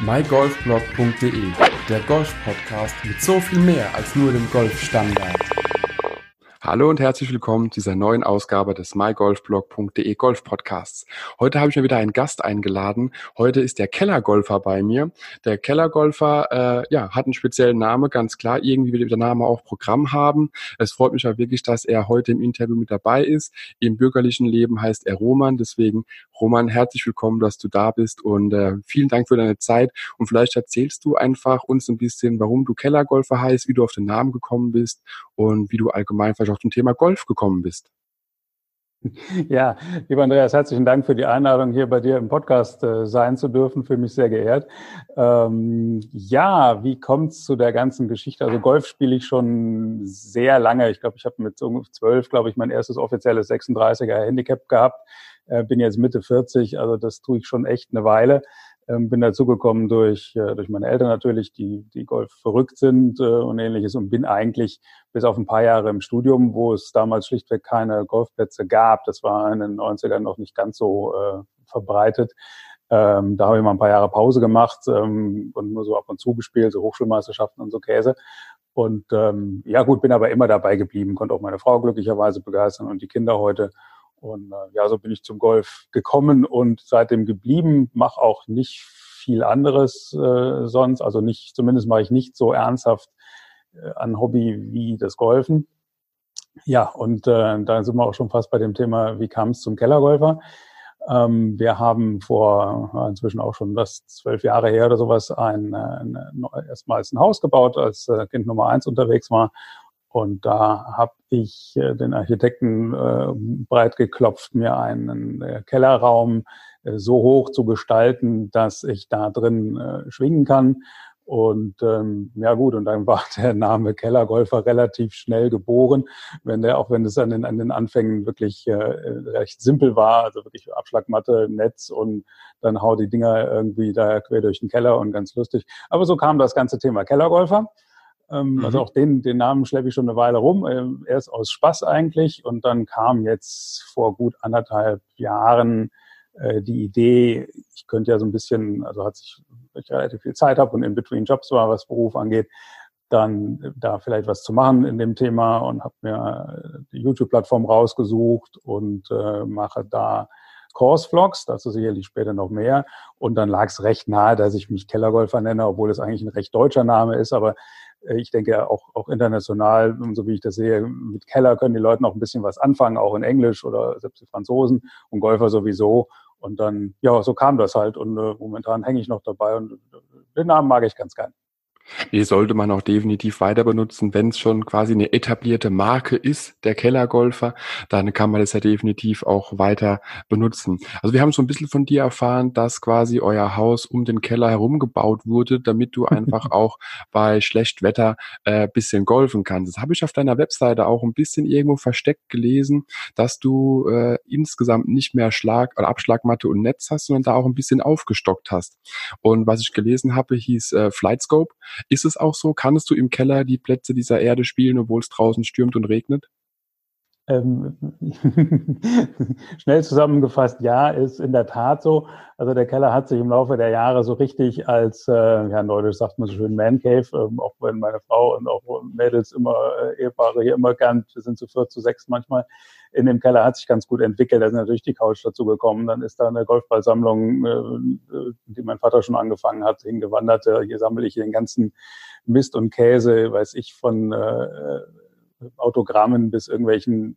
mygolfblog.de, der Golf-Podcast mit so viel mehr als nur dem Golfstandard. Hallo und herzlich willkommen zu dieser neuen Ausgabe des mygolfblog.de Golf Podcasts. Heute habe ich mir wieder einen Gast eingeladen. Heute ist der Kellergolfer bei mir. Der Kellergolfer äh, ja, hat einen speziellen Namen, ganz klar. Irgendwie will der Name auch Programm haben. Es freut mich auch wirklich, dass er heute im Interview mit dabei ist. Im bürgerlichen Leben heißt er Roman. Deswegen, Roman, herzlich willkommen, dass du da bist und äh, vielen Dank für deine Zeit. Und vielleicht erzählst du einfach uns ein bisschen, warum du Kellergolfer heißt, wie du auf den Namen gekommen bist und wie du allgemein vielleicht auch zum Thema Golf gekommen bist. Ja, lieber Andreas, herzlichen Dank für die Einladung, hier bei dir im Podcast äh, sein zu dürfen. Fühle mich sehr geehrt. Ähm, ja, wie kommt es zu der ganzen Geschichte? Also Golf spiele ich schon sehr lange. Ich glaube, ich habe mit zwölf, glaube ich, mein erstes offizielles 36er Handicap gehabt. Äh, bin jetzt Mitte 40, also das tue ich schon echt eine Weile. Ähm, bin dazugekommen durch, äh, durch meine Eltern natürlich, die, die Golf verrückt sind äh, und ähnliches und bin eigentlich bis auf ein paar Jahre im Studium, wo es damals schlichtweg keine Golfplätze gab, das war in den 90ern noch nicht ganz so äh, verbreitet, ähm, da habe ich mal ein paar Jahre Pause gemacht ähm, und nur so ab und zu gespielt, so Hochschulmeisterschaften und so Käse. Und ähm, ja gut, bin aber immer dabei geblieben, konnte auch meine Frau glücklicherweise begeistern und die Kinder heute. Und äh, ja, so bin ich zum Golf gekommen und seitdem geblieben, mache auch nicht viel anderes äh, sonst. Also nicht, zumindest mache ich nicht so ernsthaft äh, an Hobby wie das Golfen. Ja, und äh, da sind wir auch schon fast bei dem Thema, wie kam es zum Kellergolfer? Ähm, wir haben vor äh, inzwischen auch schon das zwölf Jahre her oder sowas ein, ein, ein erstmals ein Haus gebaut, als äh, Kind Nummer eins unterwegs war und da habe ich äh, den Architekten äh, breit geklopft, mir einen äh, Kellerraum äh, so hoch zu gestalten, dass ich da drin äh, schwingen kann. Und ähm, ja gut, und dann war der Name Kellergolfer relativ schnell geboren, wenn der, auch wenn es an den, an den Anfängen wirklich äh, recht simpel war, also wirklich Abschlagmatte, Netz und dann hau die Dinger irgendwie da quer durch den Keller und ganz lustig. Aber so kam das ganze Thema Kellergolfer. Ähm, mhm. Also auch den, den Namen schleppe ich schon eine Weile rum. Ähm, erst aus Spaß eigentlich und dann kam jetzt vor gut anderthalb Jahren äh, die Idee, ich könnte ja so ein bisschen, also hat sich, weil ich relativ viel Zeit habe und in between Jobs war, was Beruf angeht, dann da vielleicht was zu machen in dem Thema und habe mir die YouTube-Plattform rausgesucht und äh, mache da Course-Vlogs, dazu sicherlich später noch mehr. Und dann lag es recht nahe, dass ich mich Kellergolfer nenne, obwohl es eigentlich ein recht deutscher Name ist. Aber äh, ich denke auch, auch international, so wie ich das sehe, mit Keller können die Leute noch ein bisschen was anfangen, auch in Englisch oder selbst die Franzosen und Golfer sowieso. Und dann, ja, so kam das halt. Und äh, momentan hänge ich noch dabei und äh, den Namen mag ich ganz gern. Die sollte man auch definitiv weiter benutzen, wenn es schon quasi eine etablierte Marke ist, der Kellergolfer, dann kann man das ja definitiv auch weiter benutzen. Also wir haben so ein bisschen von dir erfahren, dass quasi euer Haus um den Keller herum gebaut wurde, damit du einfach auch bei schlecht Wetter äh, bisschen golfen kannst. Das habe ich auf deiner Webseite auch ein bisschen irgendwo versteckt gelesen, dass du äh, insgesamt nicht mehr Schlag oder Abschlagmatte und Netz hast, sondern da auch ein bisschen aufgestockt hast. Und was ich gelesen habe, hieß äh, Flightscope. Ist es auch so? Kannst du im Keller die Plätze dieser Erde spielen, obwohl es draußen stürmt und regnet? Ähm, schnell zusammengefasst, ja, ist in der Tat so. Also der Keller hat sich im Laufe der Jahre so richtig als, äh, ja, neudeutsch sagt man so schön Man Cave, ähm, auch wenn meine Frau und auch Mädels immer, äh, Ehepaare hier immer gern, wir sind zu viert, zu sechs manchmal, in dem Keller hat sich ganz gut entwickelt. Da ist natürlich die Couch dazu gekommen. Dann ist da eine Golfballsammlung, äh, die mein Vater schon angefangen hat, hingewandert. Hier sammle ich den ganzen Mist und Käse, weiß ich, von äh, Autogrammen bis irgendwelchen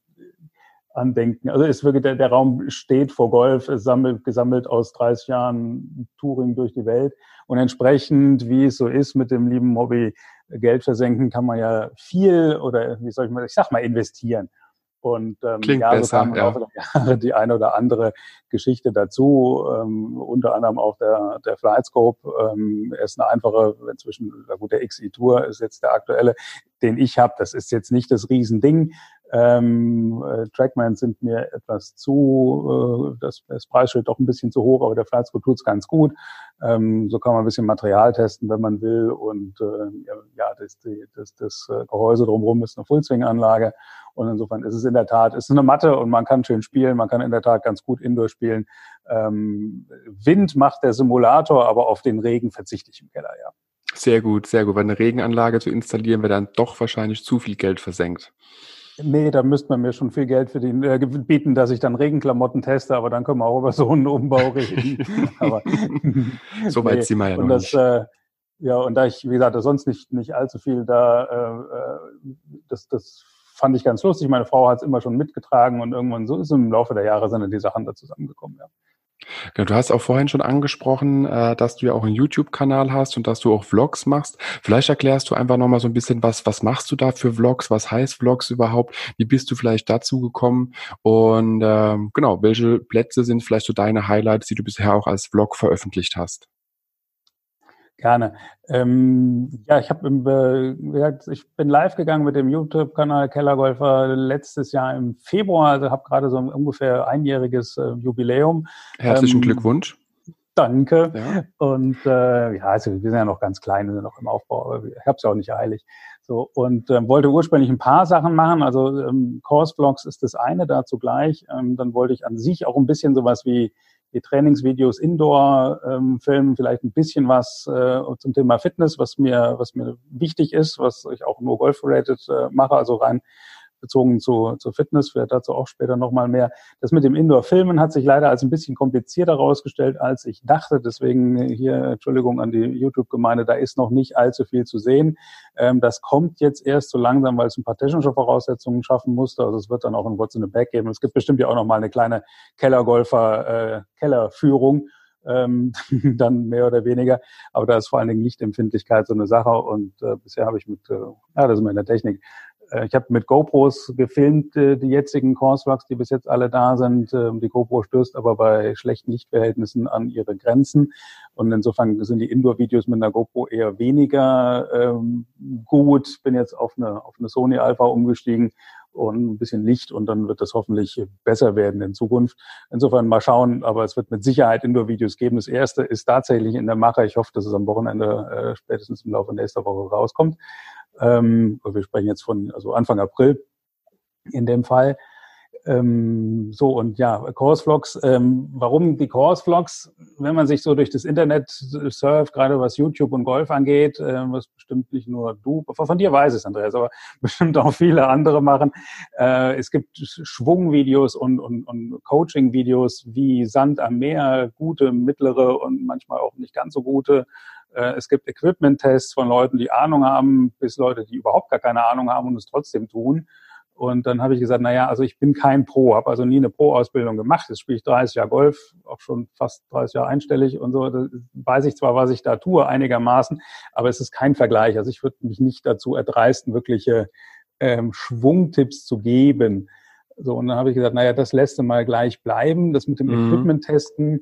Andenken. Also ist wirklich, der, der Raum steht vor Golf, ist sammelt, gesammelt aus 30 Jahren Touring durch die Welt. Und entsprechend, wie es so ist mit dem lieben Hobby Geld versenken, kann man ja viel oder wie soll ich mal, ich sag mal investieren. Und ähm, Klingt ja, so besser, kam ja. Jahre die eine oder andere Geschichte dazu, ähm, unter anderem auch der, der Flightscope. Ähm, er ist eine einfache, inzwischen, na gut, der XI Tour ist jetzt der aktuelle, den ich habe. Das ist jetzt nicht das Riesending, Ähm, äh, Trackman sind mir etwas zu, äh, das, das Preisschild doch ein bisschen zu hoch, aber der School tut's ganz gut. Ähm, so kann man ein bisschen Material testen, wenn man will. Und äh, ja, das, das, das Gehäuse drumherum ist eine Fullswing-Anlage. Und insofern ist es in der Tat, ist eine Matte und man kann schön spielen, man kann in der Tat ganz gut Indoor spielen. Ähm, Wind macht der Simulator, aber auf den Regen verzichte ich im Keller, ja. Sehr gut, sehr gut. Weil eine Regenanlage zu installieren, wäre dann doch wahrscheinlich zu viel Geld versenkt. Nee, da müsste man mir schon viel Geld für den, äh, bieten, dass ich dann Regenklamotten teste, aber dann können wir auch über so einen Umbau reden. aber, so weit nee. sind wir ja und noch das, nicht. Äh, ja, und da ich, wie gesagt, sonst nicht, nicht allzu viel da, äh, äh, das, das fand ich ganz lustig. Meine Frau hat es immer schon mitgetragen und irgendwann so ist im Laufe der Jahre sind die Sachen da zusammengekommen, ja. Genau, du hast auch vorhin schon angesprochen, äh, dass du ja auch einen YouTube-Kanal hast und dass du auch Vlogs machst. Vielleicht erklärst du einfach nochmal so ein bisschen, was, was machst du da für Vlogs? Was heißt Vlogs überhaupt? Wie bist du vielleicht dazu gekommen? Und ähm, genau, welche Plätze sind vielleicht so deine Highlights, die du bisher auch als Vlog veröffentlicht hast? Gerne. Ähm, ja, ich habe äh, ich bin live gegangen mit dem YouTube-Kanal Kellergolfer letztes Jahr im Februar, also habe gerade so ein ungefähr einjähriges äh, Jubiläum. Herzlichen ähm, Glückwunsch. Danke. Ja. Und äh, ja, also wir sind ja noch ganz klein, wir sind noch im Aufbau, aber ich habe es ja auch nicht eilig. So und ähm, wollte ursprünglich ein paar Sachen machen. Also ähm, Course Vlogs ist das eine dazu gleich. Ähm, dann wollte ich an sich auch ein bisschen sowas wie die Trainingsvideos Indoor ähm, filmen, vielleicht ein bisschen was äh, zum Thema Fitness, was mir, was mir wichtig ist, was ich auch nur Golf-related äh, mache, also rein bezogen zu, zu Fitness, vielleicht dazu auch später nochmal mehr. Das mit dem Indoor-Filmen hat sich leider als ein bisschen komplizierter herausgestellt, als ich dachte. Deswegen hier Entschuldigung an die YouTube-Gemeinde, da ist noch nicht allzu viel zu sehen. Ähm, das kommt jetzt erst so langsam, weil es ein paar technische Voraussetzungen schaffen musste. Also es wird dann auch ein What's in the Back geben. Es gibt bestimmt ja auch noch mal eine kleine Kellergolfer, äh, ähm, dann mehr oder weniger. Aber da ist vor allen Dingen Lichtempfindlichkeit so eine Sache und äh, bisher habe ich mit, äh, ja, das ist in der Technik, ich habe mit GoPros gefilmt, äh, die jetzigen Courseworks, die bis jetzt alle da sind. Ähm, die GoPro stößt aber bei schlechten Lichtverhältnissen an ihre Grenzen. Und insofern sind die Indoor-Videos mit einer GoPro eher weniger ähm, gut. Bin jetzt auf eine, auf eine Sony Alpha umgestiegen und ein bisschen Licht und dann wird das hoffentlich besser werden in Zukunft. Insofern mal schauen, aber es wird mit Sicherheit Indoor-Videos geben. Das erste ist tatsächlich in der Mache. Ich hoffe, dass es am Wochenende äh, spätestens im Laufe nächster Woche rauskommt. Ähm, wir sprechen jetzt von also Anfang April in dem Fall. Ähm, so und ja, Course Vlogs. Ähm, warum die Course Vlogs? Wenn man sich so durch das Internet surft, gerade was YouTube und Golf angeht, äh, was bestimmt nicht nur du, von dir weiß es, Andreas, aber bestimmt auch viele andere machen. Äh, es gibt Schwungvideos und, und, und Coaching-Videos wie Sand am Meer, gute, mittlere und manchmal auch nicht ganz so gute. Äh, es gibt Equipment-Tests von Leuten, die Ahnung haben, bis Leute, die überhaupt gar keine Ahnung haben und es trotzdem tun. Und dann habe ich gesagt, na ja, also ich bin kein Pro, habe also nie eine Pro-Ausbildung gemacht. Jetzt spiele ich 30 Jahre Golf, auch schon fast 30 Jahre einstellig und so. Da weiß ich zwar, was ich da tue, einigermaßen, aber es ist kein Vergleich. Also ich würde mich nicht dazu erdreisten, wirkliche ähm, Schwungtipps zu geben. So, und dann habe ich gesagt, naja, das lässt du mal gleich bleiben, das mit dem mhm. Equipment testen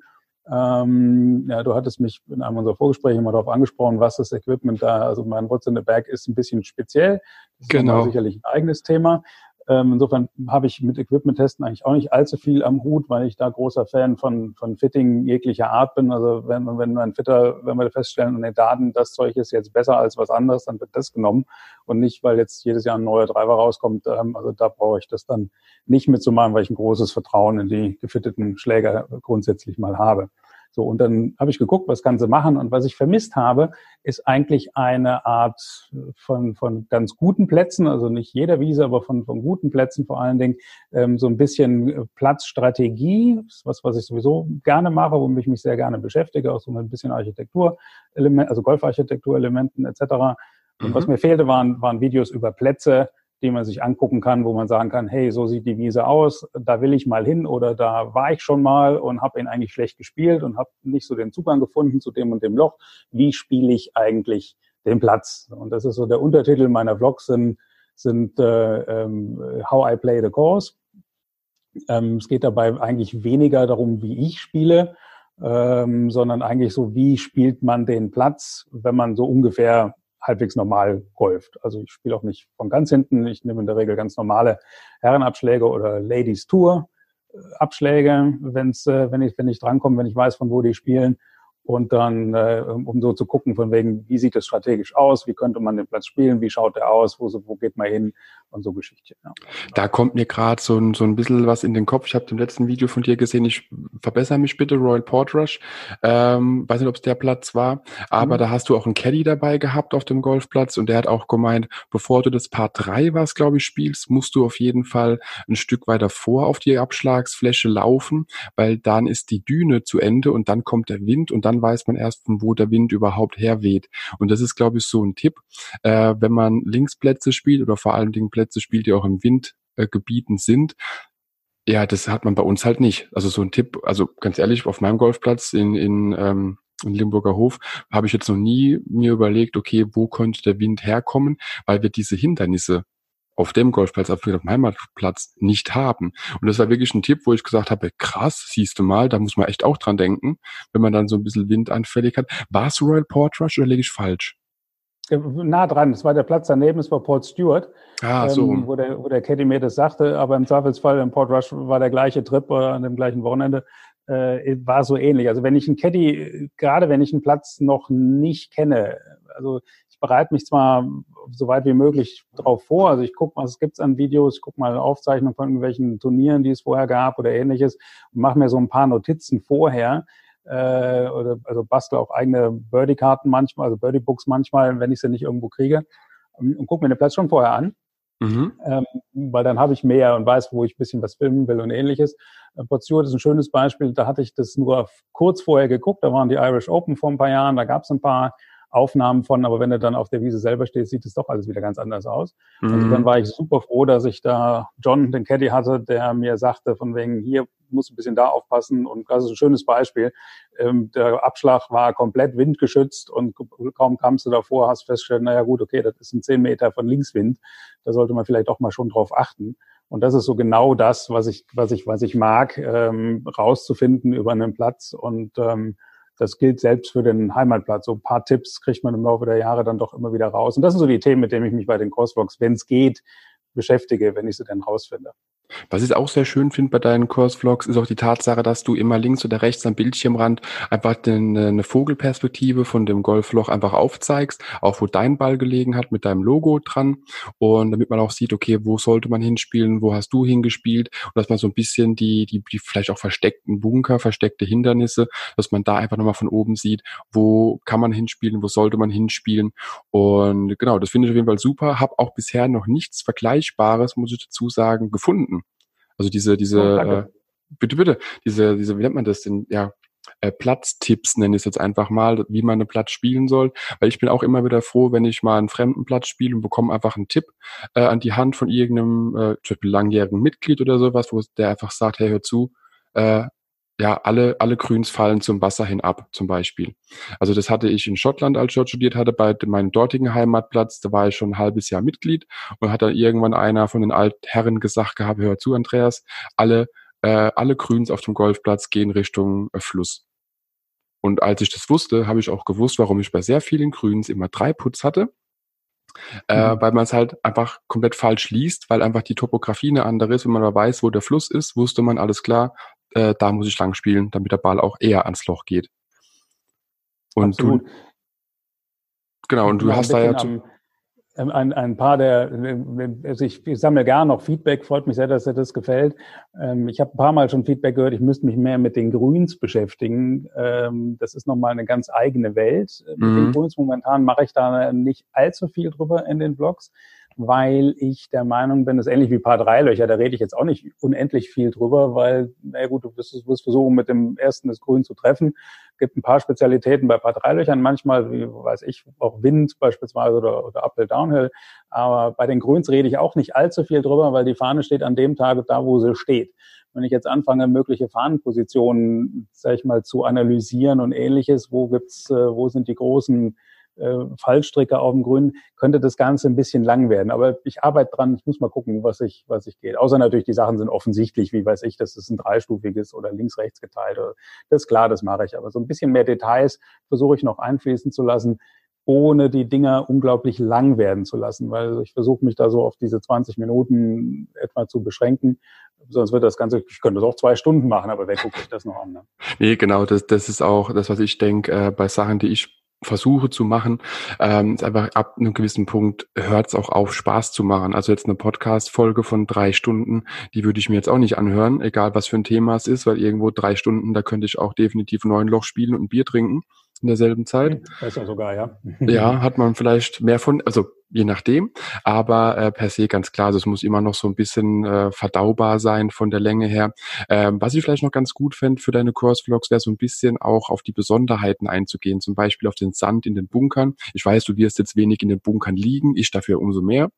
ähm, ja, du hattest mich in einem unserer Vorgespräche mal darauf angesprochen, was das Equipment da, also mein What's in the Bag ist ein bisschen speziell. Das ist genau. sicherlich ein eigenes Thema. Ähm, insofern habe ich mit Equipment-Testen eigentlich auch nicht allzu viel am Hut, weil ich da großer Fan von, von Fitting jeglicher Art bin. Also wenn, wenn ein Fitter, wenn wir feststellen, in den Daten, das Zeug ist jetzt besser als was anderes, dann wird das genommen. Und nicht, weil jetzt jedes Jahr ein neuer Driver rauskommt. Ähm, also da brauche ich das dann nicht mitzumachen, weil ich ein großes Vertrauen in die gefitteten Schläger grundsätzlich mal habe. So, und dann habe ich geguckt, was kann sie machen. Und was ich vermisst habe, ist eigentlich eine Art von, von ganz guten Plätzen, also nicht jeder Wiese, aber von, von guten Plätzen vor allen Dingen, ähm, so ein bisschen Platzstrategie, was, was ich sowieso gerne mache, womit ich mich sehr gerne beschäftige, auch so ein bisschen Architekturelement, also Golfarchitekturelementen etc. Und mhm. was mir fehlte, waren, waren Videos über Plätze, die man sich angucken kann, wo man sagen kann, hey, so sieht die Wiese aus, da will ich mal hin oder da war ich schon mal und habe ihn eigentlich schlecht gespielt und habe nicht so den Zugang gefunden zu dem und dem Loch. Wie spiele ich eigentlich den Platz? Und das ist so der Untertitel meiner Vlogs sind, sind äh, ähm, How I Play the Course. Ähm, es geht dabei eigentlich weniger darum, wie ich spiele, ähm, sondern eigentlich so, wie spielt man den Platz, wenn man so ungefähr halbwegs normal golft. Also ich spiele auch nicht von ganz hinten. Ich nehme in der Regel ganz normale Herrenabschläge oder Ladies Tour äh, Abschläge, wenn's, äh, wenn ich wenn ich drankomme, wenn ich weiß, von wo die spielen und dann, äh, um so zu gucken, von wegen, wie sieht das strategisch aus, wie könnte man den Platz spielen, wie schaut der aus, wo, wo geht man hin und so Geschichten. Ja. Da kommt mir gerade so ein, so ein bisschen was in den Kopf. Ich habe im letzten Video von dir gesehen, ich verbessere mich bitte, Royal Portrush. Ähm, weiß nicht, ob es der Platz war, aber mhm. da hast du auch einen Caddy dabei gehabt auf dem Golfplatz und der hat auch gemeint, bevor du das Part 3 was, glaube ich, spielst, musst du auf jeden Fall ein Stück weiter vor auf die Abschlagsfläche laufen, weil dann ist die Düne zu Ende und dann kommt der Wind und dann weiß man erst, von wo der Wind überhaupt herweht. Und das ist, glaube ich, so ein Tipp, äh, wenn man Linksplätze spielt oder vor allen Dingen Plätze spielt, die auch im Windgebieten äh, sind, ja, das hat man bei uns halt nicht. Also so ein Tipp, also ganz ehrlich, auf meinem Golfplatz in, in, ähm, in Limburger Hof habe ich jetzt noch nie mir überlegt, okay, wo könnte der Wind herkommen, weil wir diese Hindernisse auf dem Golfplatz, auf dem Heimatplatz nicht haben. Und das war wirklich ein Tipp, wo ich gesagt habe, krass, siehst du mal, da muss man echt auch dran denken, wenn man dann so ein bisschen windanfällig hat. War es Royal Portrush oder lege ich falsch? Nah dran, es war der Platz daneben, es war Port Stewart, ah, so. ähm, wo, der, wo der Caddy mir das sagte, aber im Zweifelsfall im Port Rush war der gleiche Trip oder an dem gleichen Wochenende, äh, war so ähnlich. Also wenn ich einen Caddy, gerade wenn ich einen Platz noch nicht kenne, also bereite mich zwar so weit wie möglich darauf vor. Also ich gucke, was gibt's an Videos, ich gucke mal Aufzeichnungen von irgendwelchen Turnieren, die es vorher gab oder ähnliches und mache mir so ein paar Notizen vorher. Äh, oder also bastel auch eigene Birdie-Karten manchmal, also Birdie-Books manchmal, wenn ich sie nicht irgendwo kriege. Und gucke mir den Platz schon vorher an. Mhm. Ähm, weil dann habe ich mehr und weiß, wo ich ein bisschen was filmen will und ähnliches. Äh, ist ein schönes Beispiel. Da hatte ich das nur kurz vorher geguckt. Da waren die Irish Open vor ein paar Jahren. Da gab es ein paar Aufnahmen von, aber wenn er dann auf der Wiese selber steht, sieht es doch alles wieder ganz anders aus. Mhm. Also dann war ich super froh, dass ich da John, den Caddy hatte, der mir sagte, von wegen, hier muss ein bisschen da aufpassen und das ist ein schönes Beispiel. Ähm, der Abschlag war komplett windgeschützt und kaum kamst du davor, hast festgestellt, naja gut, okay, das ist ein 10 Meter von Linkswind, da sollte man vielleicht auch mal schon drauf achten. Und das ist so genau das, was ich, was ich, was ich mag, ähm, rauszufinden über einen Platz und ähm, das gilt selbst für den Heimatplatz. So ein paar Tipps kriegt man im Laufe der Jahre dann doch immer wieder raus. Und das sind so die Themen, mit denen ich mich bei den Crosswalks, wenn es geht, beschäftige, wenn ich sie denn rausfinde. Was ich auch sehr schön finde bei deinen Kursvlogs, ist auch die Tatsache, dass du immer links oder rechts am Bildschirmrand einfach eine, eine Vogelperspektive von dem Golfloch einfach aufzeigst, auch wo dein Ball gelegen hat mit deinem Logo dran. Und damit man auch sieht, okay, wo sollte man hinspielen, wo hast du hingespielt? Und dass man so ein bisschen die, die, die vielleicht auch versteckten Bunker, versteckte Hindernisse, dass man da einfach nochmal von oben sieht, wo kann man hinspielen, wo sollte man hinspielen? Und genau, das finde ich auf jeden Fall super, habe auch bisher noch nichts Vergleichbares, muss ich dazu sagen, gefunden also diese, diese, oh, äh, bitte, bitte, diese, diese, wie nennt man das denn? Ja, äh, Platztipps nenne ich es jetzt einfach mal, wie man einen Platz spielen soll. Weil ich bin auch immer wieder froh, wenn ich mal einen fremden Platz spiele und bekomme einfach einen Tipp äh, an die Hand von irgendeinem, äh, zum Beispiel langjährigen Mitglied oder sowas, wo der einfach sagt, hey, hör zu, äh, ja, alle, alle Grüns fallen zum Wasser hin ab, zum Beispiel. Also das hatte ich in Schottland, als ich dort studiert hatte, bei meinem dortigen Heimatplatz, da war ich schon ein halbes Jahr Mitglied und hat dann irgendwann einer von den Altherren gesagt gehabt, hör zu, Andreas, alle, äh, alle Grüns auf dem Golfplatz gehen Richtung äh, Fluss. Und als ich das wusste, habe ich auch gewusst, warum ich bei sehr vielen Grüns immer drei Putz hatte. Äh, mhm. weil man es halt einfach komplett falsch liest, weil einfach die Topografie eine andere ist. Wenn man aber weiß, wo der Fluss ist, wusste man alles klar, äh, da muss ich lang spielen, damit der Ball auch eher ans Loch geht. Und Absolut. du, genau, und du hast da ja am, ähm, ein, ein paar der, also ich, ich sammle gar noch Feedback, freut mich sehr, dass dir das gefällt. Ähm, ich habe ein paar Mal schon Feedback gehört, ich müsste mich mehr mit den Grüns beschäftigen. Ähm, das ist nochmal eine ganz eigene Welt. Mit den mhm. Grüns momentan mache ich da nicht allzu viel drüber in den Blogs weil ich der Meinung bin, das ist ähnlich wie Paar 3 Löcher, da rede ich jetzt auch nicht unendlich viel drüber, weil, na gut, du wirst, wirst versuchen, mit dem ersten das Grün zu treffen. Es gibt ein paar Spezialitäten bei Paar 3 Löchern, manchmal, wie weiß ich, auch Wind beispielsweise oder, oder Uphill, Downhill. Aber bei den Grüns rede ich auch nicht allzu viel drüber, weil die Fahne steht an dem Tag da, wo sie steht wenn ich jetzt anfange, mögliche Fahnenpositionen, sag ich mal, zu analysieren und ähnliches, wo gibt's, äh, wo sind die großen Fallstricke auf dem Grün, könnte das Ganze ein bisschen lang werden. Aber ich arbeite dran, ich muss mal gucken, was ich, was ich geht. Außer natürlich, die Sachen sind offensichtlich, wie weiß ich, das ist ein dreistufiges oder links-rechts geteilt. Das ist klar, das mache ich. Aber so ein bisschen mehr Details versuche ich noch einfließen zu lassen. ohne die Dinger unglaublich lang werden zu lassen, weil ich versuche mich da so auf diese 20 Minuten etwa zu beschränken. Sonst wird das Ganze, ich könnte das auch zwei Stunden machen, aber wer guckt sich das noch an? Ne? Nee, genau, das, das ist auch das, was ich denke, äh, bei Sachen, die ich versuche zu machen, ähm, ist einfach ab einem gewissen Punkt hört es auch auf, Spaß zu machen. Also jetzt eine Podcast-Folge von drei Stunden, die würde ich mir jetzt auch nicht anhören, egal was für ein Thema es ist, weil irgendwo drei Stunden, da könnte ich auch definitiv neun Loch spielen und ein Bier trinken in derselben Zeit. Besser sogar, ja. ja, hat man vielleicht mehr von, also je nachdem, aber äh, per se ganz klar, also es muss immer noch so ein bisschen äh, verdaubar sein von der Länge her. Ähm, was ich vielleicht noch ganz gut fände für deine Kurs-Vlogs, wäre so ein bisschen auch auf die Besonderheiten einzugehen, zum Beispiel auf den Sand in den Bunkern. Ich weiß, du wirst jetzt wenig in den Bunkern liegen, ich dafür umso mehr.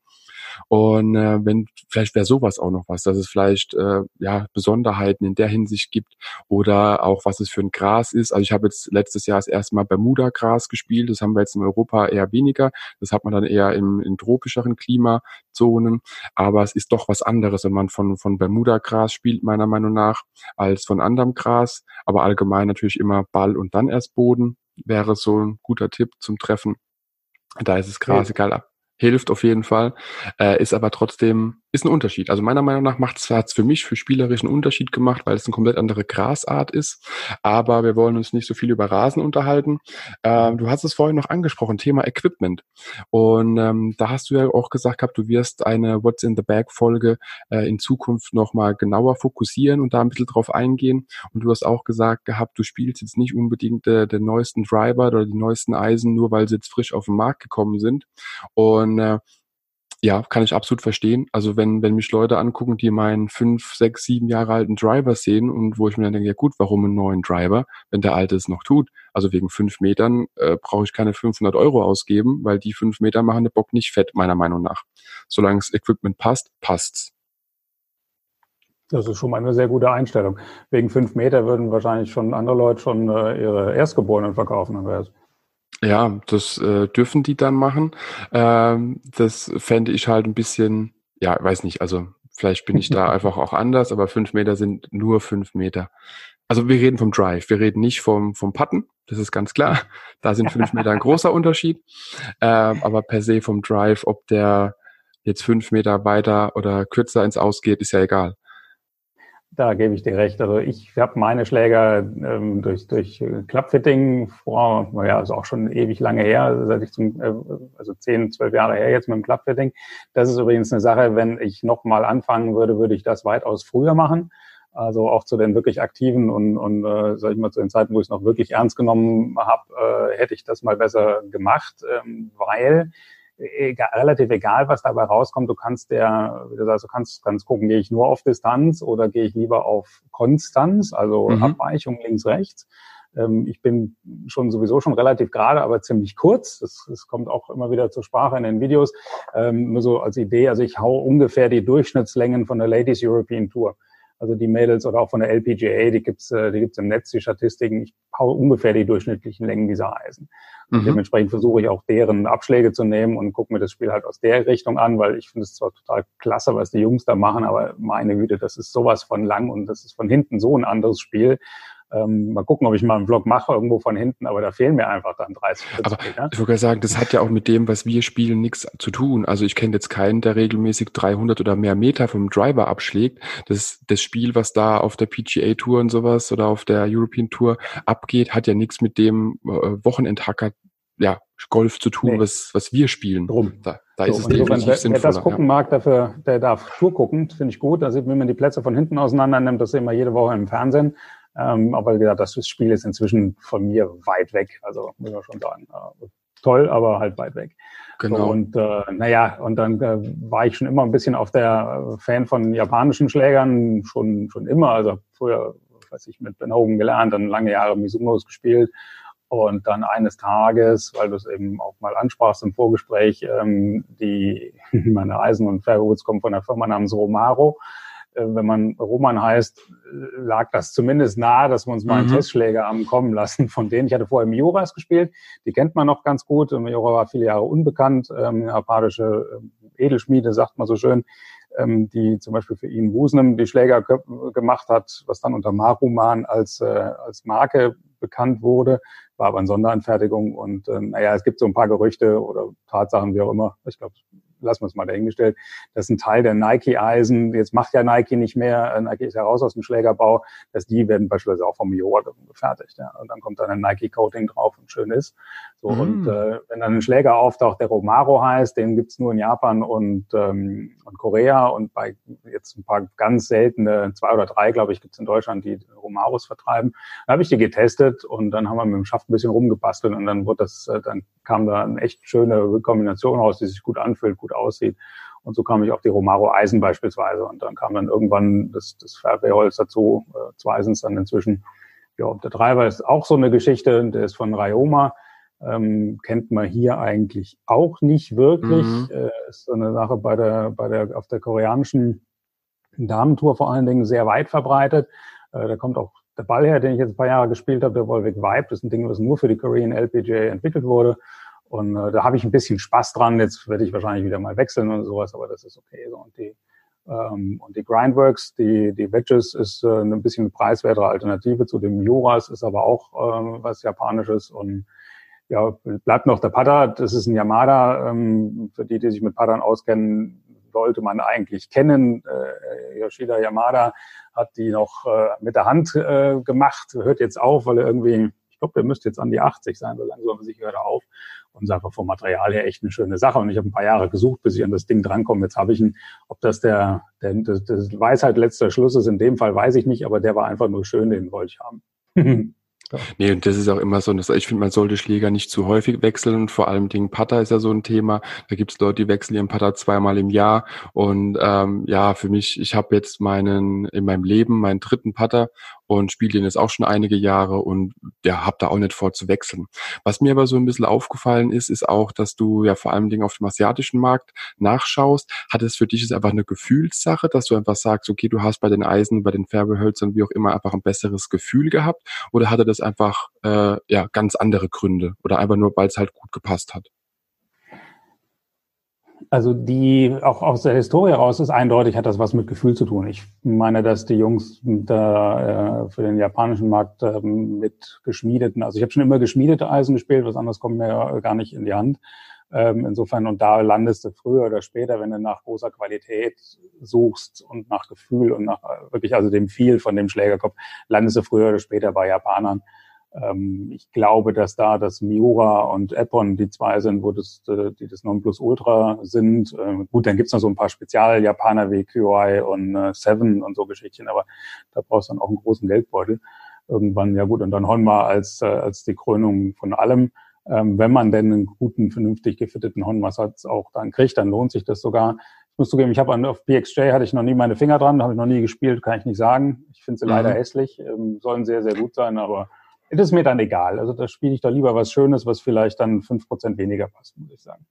Und äh, wenn vielleicht wäre sowas auch noch was, dass es vielleicht äh, ja Besonderheiten in der Hinsicht gibt oder auch was es für ein Gras ist. Also ich habe jetzt letztes Jahr das erste Mal Bermuda-Gras gespielt. Das haben wir jetzt in Europa eher weniger. Das hat man dann eher im, in tropischeren Klimazonen. Aber es ist doch was anderes, wenn man von von Bermuda-Gras spielt meiner Meinung nach als von anderem Gras. Aber allgemein natürlich immer Ball und dann erst Boden wäre so ein guter Tipp zum Treffen. Da ist es Gras ja. egal hilft auf jeden Fall, äh, ist aber trotzdem ist ein Unterschied. Also meiner Meinung nach macht es für mich für spielerischen Unterschied gemacht, weil es eine komplett andere Grasart ist. Aber wir wollen uns nicht so viel über Rasen unterhalten. Ähm, du hast es vorhin noch angesprochen, Thema Equipment. Und ähm, da hast du ja auch gesagt gehabt, du wirst eine What's in the Bag Folge äh, in Zukunft nochmal genauer fokussieren und da ein bisschen drauf eingehen. Und du hast auch gesagt gehabt, du spielst jetzt nicht unbedingt äh, den neuesten Driver oder die neuesten Eisen, nur weil sie jetzt frisch auf den Markt gekommen sind. Und äh, ja, kann ich absolut verstehen. Also wenn, wenn mich Leute angucken, die meinen fünf, sechs, sieben Jahre alten Driver sehen und wo ich mir dann denke, ja gut, warum einen neuen Driver, wenn der alte es noch tut? Also wegen fünf Metern äh, brauche ich keine 500 Euro ausgeben, weil die fünf Meter machen den Bock nicht fett, meiner Meinung nach. Solange das Equipment passt, passt's. Das ist schon mal eine sehr gute Einstellung. Wegen fünf Meter würden wahrscheinlich schon andere Leute schon äh, ihre Erstgeborenen verkaufen, Andreas. Ja, das äh, dürfen die dann machen. Ähm, das fände ich halt ein bisschen, ja, weiß nicht, also vielleicht bin ich da einfach auch anders, aber fünf Meter sind nur fünf Meter. Also wir reden vom Drive, wir reden nicht vom, vom Putten, das ist ganz klar. Da sind fünf Meter ein großer Unterschied. Ähm, aber per se vom Drive, ob der jetzt fünf Meter weiter oder kürzer ins Ausgeht, ist ja egal. Da gebe ich dir recht. Also ich habe meine Schläger ähm, durch, durch Clubfitting vor, naja, also auch schon ewig lange her, seit ich zum, äh, also zehn, zwölf Jahre her jetzt mit dem Clubfitting. Das ist übrigens eine Sache, wenn ich nochmal anfangen würde, würde ich das weitaus früher machen. Also auch zu den wirklich aktiven und, und äh, sag ich mal, zu den Zeiten, wo ich es noch wirklich ernst genommen habe, äh, hätte ich das mal besser gemacht, ähm, weil egal, relativ egal, was dabei rauskommt. Du kannst der, wie du sagst, du kannst, kannst gucken, gehe ich nur auf Distanz oder gehe ich lieber auf Konstanz, also mhm. Abweichung links, rechts. Ähm, ich bin schon sowieso schon relativ gerade, aber ziemlich kurz. Das, das kommt auch immer wieder zur Sprache in den Videos. Ähm, nur so als Idee, also ich hau ungefähr die Durchschnittslängen von der Ladies European Tour. Also die Mädels oder auch von der LPGA, die gibt's, äh, die gibt's im Netz, die Statistiken. Ich hau ungefähr die durchschnittlichen Längen dieser Eisen. Und mhm. dementsprechend versuche ich auch deren Abschläge zu nehmen und gucke mir das Spiel halt aus der Richtung an, weil ich finde es zwar total klasse, was die Jungs da machen, aber meine Güte, das ist sowas von lang und das ist von hinten so ein anderes Spiel. Ähm, mal gucken, ob ich mal einen Vlog mache irgendwo von hinten, aber da fehlen mir einfach dann 30 Aber Meter. ich würde sagen, das hat ja auch mit dem, was wir spielen, nichts zu tun. Also ich kenne jetzt keinen, der regelmäßig 300 oder mehr Meter vom Driver abschlägt. Das, das Spiel, was da auf der PGA Tour und sowas oder auf der European Tour abgeht, hat ja nichts mit dem äh, Wochenendhacker ja, Golf zu tun, nee. was, was wir spielen. Drum. Da, da so, ist es definitiv wer, sinnvoller. Wer das gucken ja. mag, dafür, der darf Tour gucken, finde ich gut. Da sieht, wenn man die Plätze von hinten auseinander nimmt, das sehen wir jede Woche im Fernsehen. Ähm, aber wie gesagt, das Spiel ist inzwischen von mir weit weg. Also muss man schon sagen. Äh, toll, aber halt weit weg. Genau. So, und äh, naja, und dann äh, war ich schon immer ein bisschen auf der äh, Fan von japanischen Schlägern, schon, schon immer. Also früher, weiß ich, mit Ben Hogan gelernt, dann lange Jahre Mizumos gespielt. Und dann eines Tages, weil du es eben auch mal ansprachst im Vorgespräch, ähm, die meine Eisen- und Fairwoods kommen von einer Firma namens Romaro. Äh, wenn man Roman heißt, äh, lag das zumindest nahe, dass wir uns mal einen mhm. Testschläger haben kommen lassen von denen. Ich hatte vorher Mioras gespielt, die kennt man noch ganz gut. Miura war viele Jahre unbekannt, ähm, japanische ähm, Edelschmiede, sagt man so schön, ähm, die zum Beispiel für ihn Wusnem die Schläger gemacht hat, was dann unter Maruman als, äh, als Marke bekannt wurde, war aber eine Sonderanfertigung und äh, naja, es gibt so ein paar Gerüchte oder Tatsachen, wie auch immer. Ich glaube, lassen wir es mal dahingestellt, das ist ein Teil der Nike-Eisen, jetzt macht ja Nike nicht mehr, äh, Nike ist ja raus aus dem Schlägerbau, dass die werden beispielsweise auch vom Miura gefertigt. Ja. Und dann kommt dann ein Nike-Coating drauf und schön ist. So, mhm. Und äh, wenn dann ein Schläger auftaucht, der Romaro heißt, den gibt's nur in Japan und, ähm, und Korea und bei jetzt ein paar ganz seltene, zwei oder drei, glaube ich, gibt's in Deutschland, die Romaros vertreiben. Da habe ich die getestet und dann haben wir mit dem Schaft ein bisschen rumgebastelt und dann wurde das, äh, dann kam da eine echt schöne Kombination raus, die sich gut anfühlt, gut aussieht. Und so kam ich auf die Romaro Eisen beispielsweise. Und dann kam dann irgendwann das, das Fairway-Holz dazu. Äh, zwei sind es dann inzwischen. Ja, der Treiber ist auch so eine Geschichte, der ist von Ryoma. Ähm, kennt man hier eigentlich auch nicht wirklich. Mhm. Äh, ist so eine Sache bei der, bei der, auf der koreanischen Damentour vor allen Dingen sehr weit verbreitet. Äh, da kommt auch der Ball her, den ich jetzt ein paar Jahre gespielt habe, der Volvic Vibe. Das ist ein Ding, was nur für die Korean LPGA entwickelt wurde. Und äh, da habe ich ein bisschen Spaß dran. Jetzt werde ich wahrscheinlich wieder mal wechseln und sowas, aber das ist okay. So. Und die ähm, und die Grindworks, die die Wedges ist äh, ein bisschen eine preiswertere Alternative zu dem Juras, ist aber auch ähm, was Japanisches und ja, bleibt noch der Putter. Das ist ein Yamada. Ähm, für die, die sich mit Puttern auskennen, sollte man eigentlich kennen. Äh, Yoshida Yamada hat die noch äh, mit der Hand äh, gemacht, hört jetzt auf, weil er irgendwie, ich glaube, der müsste jetzt an die 80 sein, so langsam sich hört er auf und ist einfach vom Material her echt eine schöne Sache. Und ich habe ein paar Jahre gesucht, bis ich an das Ding drankomme. Jetzt habe ich ihn. Ob das der, der das, das Weisheit letzter Schluss ist, in dem Fall weiß ich nicht, aber der war einfach nur schön, den wollte ich haben. Nee, und das ist auch immer so, ich finde, man sollte Schläger nicht zu häufig wechseln vor allem Ding Putter ist ja so ein Thema. Da gibt es Leute, die wechseln ihren Putter zweimal im Jahr und ähm, ja, für mich, ich habe jetzt meinen in meinem Leben meinen dritten Putter und spiele den jetzt auch schon einige Jahre und ja, habe da auch nicht vor zu wechseln. Was mir aber so ein bisschen aufgefallen ist, ist auch, dass du ja vor allem Dingen auf dem asiatischen Markt nachschaust. Hat es für dich ist einfach eine Gefühlssache, dass du einfach sagst, okay, du hast bei den Eisen, bei den Färbehölzern, wie auch immer, einfach ein besseres Gefühl gehabt? Oder hatte das einfach äh, ja ganz andere Gründe? Oder einfach nur, weil es halt gut gepasst hat? Also die, auch aus der Historie raus ist eindeutig, hat das was mit Gefühl zu tun. Ich meine, dass die Jungs da äh, für den japanischen Markt äh, mit geschmiedeten, also ich habe schon immer geschmiedete Eisen gespielt, was anderes kommt mir gar nicht in die Hand. Ähm, insofern, und da landest du früher oder später, wenn du nach großer Qualität suchst und nach Gefühl und nach äh, wirklich also dem Viel von dem Schlägerkopf, landest du früher oder später bei Japanern. Ähm, ich glaube, dass da das Miura und Epon die zwei sind, wo das, äh, die das Nonplusultra sind. Ähm, gut, dann gibt's noch so ein paar Spezial-Japaner wie QI und äh, Seven und so Geschichtchen, aber da brauchst du dann auch einen großen Geldbeutel. Irgendwann, ja gut, und dann Honma als, äh, als die Krönung von allem. Ähm, wenn man denn einen guten, vernünftig gefitteten Honmas hat, auch dann kriegt, dann lohnt sich das sogar. Ich muss zugeben, ich habe auf PXJ hatte ich noch nie meine Finger dran, habe ich noch nie gespielt, kann ich nicht sagen. Ich finde sie mhm. leider hässlich, ähm, sollen sehr, sehr gut sein, aber das ist mir dann egal. Also da spiele ich doch lieber was Schönes, was vielleicht dann fünf Prozent weniger passt, muss ich sagen.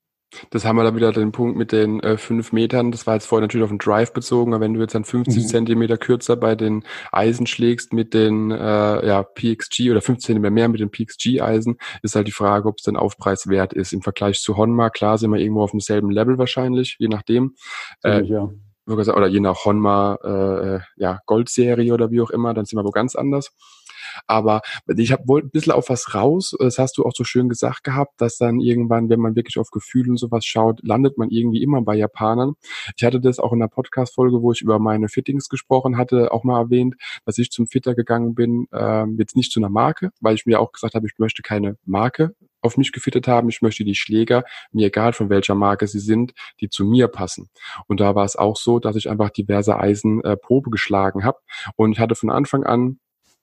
Das haben wir da wieder den Punkt mit den äh, fünf Metern. Das war jetzt vorher natürlich auf den Drive bezogen, aber wenn du jetzt dann 50 mhm. Zentimeter kürzer bei den Eisen schlägst mit den äh, ja, PXG oder 15 Zentimeter mehr mit den PXG-Eisen, ist halt die Frage, ob es dann Aufpreis wert ist. Im Vergleich zu Honma, klar sind wir irgendwo auf demselben Level wahrscheinlich, je nachdem. Äh, ja. Oder je nach Honma äh, äh, ja, Goldserie oder wie auch immer, dann sind wir wo ganz anders. Aber ich habe wohl ein bisschen auf was raus. Das hast du auch so schön gesagt gehabt, dass dann irgendwann, wenn man wirklich auf Gefühle und sowas schaut, landet man irgendwie immer bei Japanern. Ich hatte das auch in einer Podcast-Folge, wo ich über meine Fittings gesprochen hatte, auch mal erwähnt, dass ich zum Fitter gegangen bin, äh, jetzt nicht zu einer Marke, weil ich mir auch gesagt habe, ich möchte keine Marke auf mich gefittet haben. Ich möchte die Schläger, mir egal von welcher Marke sie sind, die zu mir passen. Und da war es auch so, dass ich einfach diverse Eisen äh, Probe geschlagen habe. Und ich hatte von Anfang an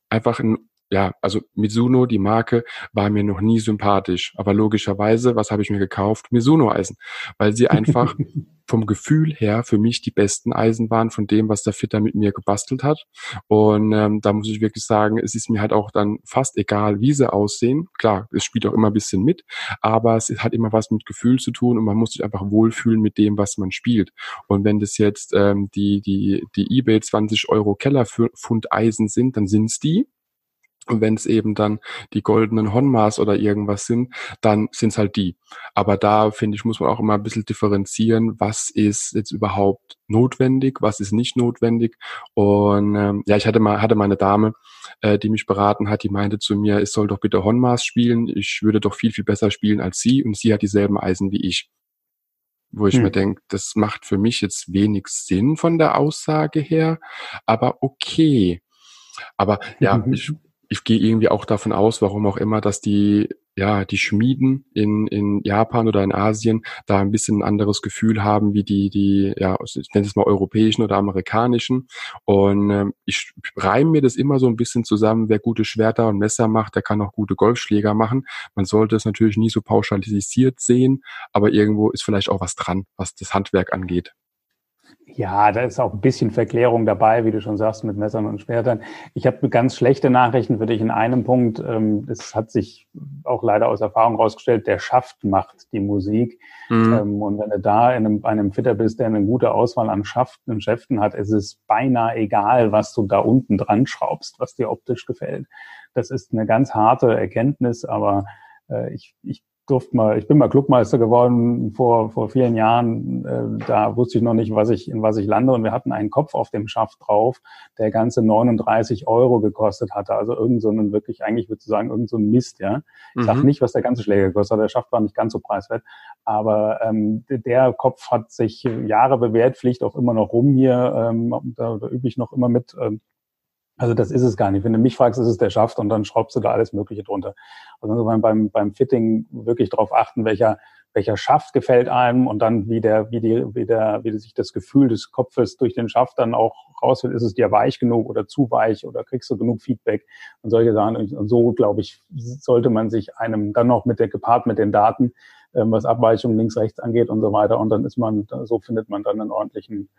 einfach ein ja, also Mizuno, die Marke, war mir noch nie sympathisch. Aber logischerweise, was habe ich mir gekauft? Mizuno-Eisen. Weil sie einfach vom Gefühl her für mich die besten Eisen waren von dem, was der Fitter mit mir gebastelt hat. Und ähm, da muss ich wirklich sagen, es ist mir halt auch dann fast egal, wie sie aussehen. Klar, es spielt auch immer ein bisschen mit, aber es hat immer was mit Gefühl zu tun und man muss sich einfach wohlfühlen mit dem, was man spielt. Und wenn das jetzt ähm, die, die, die eBay 20 Euro Kellerpfund Eisen sind, dann sind's die. Und wenn es eben dann die goldenen Honmas oder irgendwas sind, dann sind es halt die. Aber da, finde ich, muss man auch immer ein bisschen differenzieren, was ist jetzt überhaupt notwendig, was ist nicht notwendig. Und ähm, ja, ich hatte mal, hatte mal eine Dame, äh, die mich beraten hat, die meinte zu mir, ich soll doch bitte Honmas spielen, ich würde doch viel, viel besser spielen als sie und sie hat dieselben Eisen wie ich. Wo ich hm. mir denke, das macht für mich jetzt wenig Sinn von der Aussage her, aber okay. Aber ja, mhm. ich ich gehe irgendwie auch davon aus, warum auch immer, dass die, ja, die Schmieden in, in Japan oder in Asien da ein bisschen ein anderes Gefühl haben, wie die, die, ja, ich nenne es mal europäischen oder amerikanischen. Und ähm, ich reime mir das immer so ein bisschen zusammen, wer gute Schwerter und Messer macht, der kann auch gute Golfschläger machen. Man sollte es natürlich nie so pauschalisiert sehen, aber irgendwo ist vielleicht auch was dran, was das Handwerk angeht. Ja, da ist auch ein bisschen Verklärung dabei, wie du schon sagst, mit Messern und Schwertern. Ich habe ganz schlechte Nachrichten für dich in einem Punkt. Ähm, es hat sich auch leider aus Erfahrung herausgestellt, der Schaft macht die Musik. Mhm. Ähm, und wenn du da in einem, einem Fitter bist, der eine gute Auswahl an Schaften und Schäften hat, ist es beinahe egal, was du da unten dran schraubst, was dir optisch gefällt. Das ist eine ganz harte Erkenntnis, aber äh, ich, ich durfte mal, ich bin mal Clubmeister geworden vor, vor vielen Jahren. Äh, da wusste ich noch nicht, was ich, in was ich lande. Und wir hatten einen Kopf auf dem Schaft drauf, der ganze 39 Euro gekostet hatte. Also irgend so einen wirklich, eigentlich würde ich sagen, irgend so ein Mist, ja. Ich mhm. sage nicht, was der ganze Schläger gekostet hat. Der Schaft war nicht ganz so preiswert. Aber ähm, der Kopf hat sich Jahre bewährt, fliegt auch immer noch rum hier. Ähm, da, da übe ich noch immer mit. Ähm, also das ist es gar nicht. Wenn du mich fragst, ist es der Schaft und dann schraubst du da alles Mögliche drunter. Also beim, beim, beim Fitting wirklich darauf achten, welcher, welcher Schaft gefällt einem und dann wie der, wie die, wie der, wie sich das Gefühl des Kopfes durch den Schaft dann auch rausfällt. Ist es dir weich genug oder zu weich oder kriegst du genug Feedback und solche Sachen. Und so, glaube ich, sollte man sich einem dann noch mit der, gepaart mit den Daten, ähm, was Abweichungen links, rechts angeht und so weiter. Und dann ist man, so findet man dann einen ordentlichen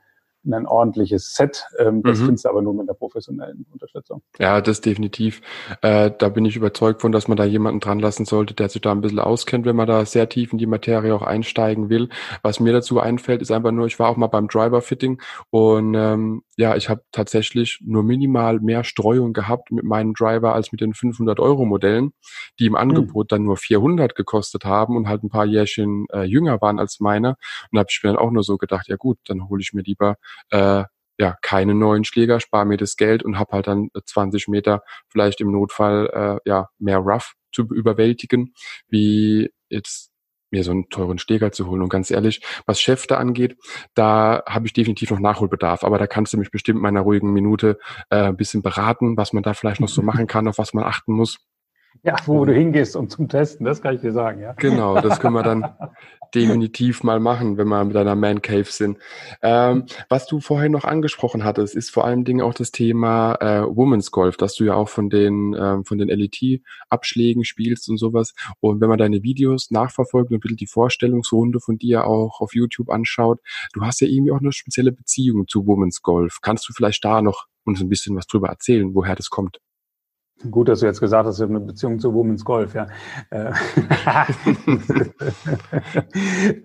ein ordentliches Set. Ähm, das mhm. findest du aber nur mit der professionellen Unterstützung. Ja, das definitiv. Äh, da bin ich überzeugt von, dass man da jemanden dran lassen sollte, der sich da ein bisschen auskennt, wenn man da sehr tief in die Materie auch einsteigen will. Was mir dazu einfällt, ist einfach nur, ich war auch mal beim Driver-Fitting und ähm, ja, ich habe tatsächlich nur minimal mehr Streuung gehabt mit meinem Driver als mit den 500-Euro-Modellen, die im hm. Angebot mhm. dann nur 400 gekostet haben und halt ein paar Jährchen äh, jünger waren als meine. Und da habe ich mir dann auch nur so gedacht, ja gut, dann hole ich mir lieber äh, ja keine neuen Schläger, spare mir das Geld und habe halt dann 20 Meter vielleicht im Notfall äh, ja mehr Rough zu überwältigen, wie jetzt mir so einen teuren Schläger zu holen. Und ganz ehrlich, was Schäfte angeht, da habe ich definitiv noch Nachholbedarf. Aber da kannst du mich bestimmt in meiner ruhigen Minute äh, ein bisschen beraten, was man da vielleicht noch so machen kann, auf was man achten muss. Ja, wo du hingehst, um zum Testen, das kann ich dir sagen, ja. Genau, das können wir dann definitiv mal machen, wenn wir mit einer Man Cave sind. Ähm, was du vorhin noch angesprochen hattest, ist vor allen Dingen auch das Thema äh, Women's Golf, dass du ja auch von den ähm, von den LET-Abschlägen spielst und sowas. Und wenn man deine Videos nachverfolgt und ein bisschen die Vorstellungsrunde von dir auch auf YouTube anschaut, du hast ja irgendwie auch eine spezielle Beziehung zu Women's Golf. Kannst du vielleicht da noch uns ein bisschen was drüber erzählen, woher das kommt? Gut, dass du jetzt gesagt hast, ich habe eine Beziehung zu Women's Golf, ja. Äh,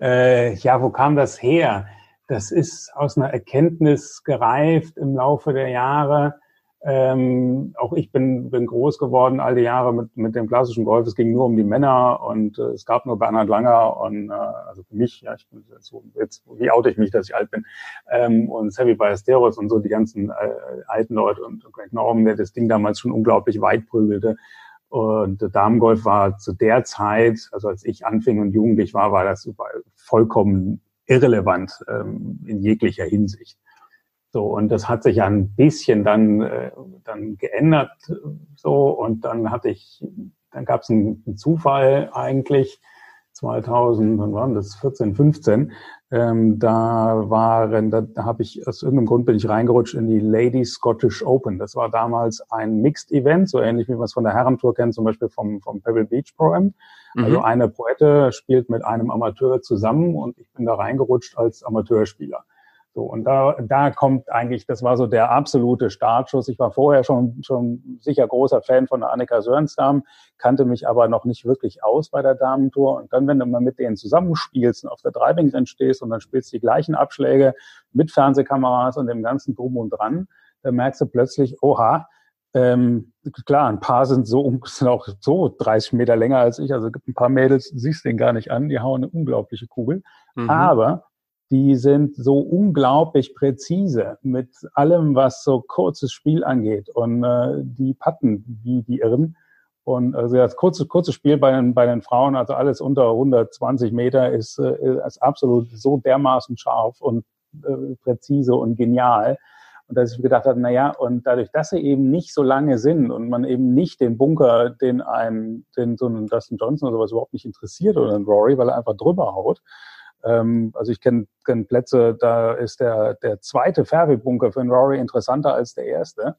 äh, ja, wo kam das her? Das ist aus einer Erkenntnis gereift im Laufe der Jahre, ähm, auch ich bin, bin groß geworden all die Jahre mit, mit dem klassischen Golf. Es ging nur um die Männer und äh, es gab nur Bernhard Langer und äh, also für mich, ja, ich bin jetzt, so, jetzt wie oute ich mich, dass ich alt bin, ähm, und Savvy Ballesteros und so die ganzen äh, alten Leute und Greg Norman, der das Ding damals schon unglaublich weit prügelte. Und Damengolf war zu der Zeit, also als ich anfing und jugendlich war, war das vollkommen irrelevant ähm, in jeglicher Hinsicht. So, und das hat sich ja ein bisschen dann, äh, dann geändert, so, und dann hatte ich, dann gab es einen, einen, Zufall eigentlich, 2000, wann war das, 14, 15, ähm, da waren, da, da habe ich, aus irgendeinem Grund bin ich reingerutscht in die Ladies Scottish Open. Das war damals ein Mixed Event, so ähnlich wie man es von der Herrentour kennt, zum Beispiel vom, vom Pebble Beach Pro Am. Also mhm. eine Poette spielt mit einem Amateur zusammen und ich bin da reingerutscht als Amateurspieler. So, und da, da kommt eigentlich, das war so der absolute Startschuss. Ich war vorher schon, schon sicher großer Fan von der Annika Sörensdam, kannte mich aber noch nicht wirklich aus bei der Damentour. Und dann, wenn du mal mit denen zusammenspielst und auf der Driving Range stehst und dann spielst du die gleichen Abschläge mit Fernsehkameras und dem ganzen Drum und Dran, dann merkst du plötzlich, oha, Ähm, klar, ein paar sind so sind auch so 30 Meter länger als ich. Also gibt ein paar Mädels, siehst den gar nicht an, die hauen eine unglaubliche Kugel. Mhm. Aber die sind so unglaublich präzise mit allem, was so kurzes Spiel angeht. Und äh, die patten wie die Irren. Und also das kurze, kurze Spiel bei den, bei den Frauen, also alles unter 120 Meter, ist, äh, ist absolut so dermaßen scharf und äh, präzise und genial. Und dass ich gedacht habe, na ja, und dadurch, dass sie eben nicht so lange sind und man eben nicht den Bunker, den ein, den so einen Dustin Johnson oder sowas überhaupt nicht interessiert oder einen Rory, weil er einfach drüber haut. Ähm, also ich kenne kenn Plätze, da ist der, der zweite Fairway-Bunker für einen Rory interessanter als der erste.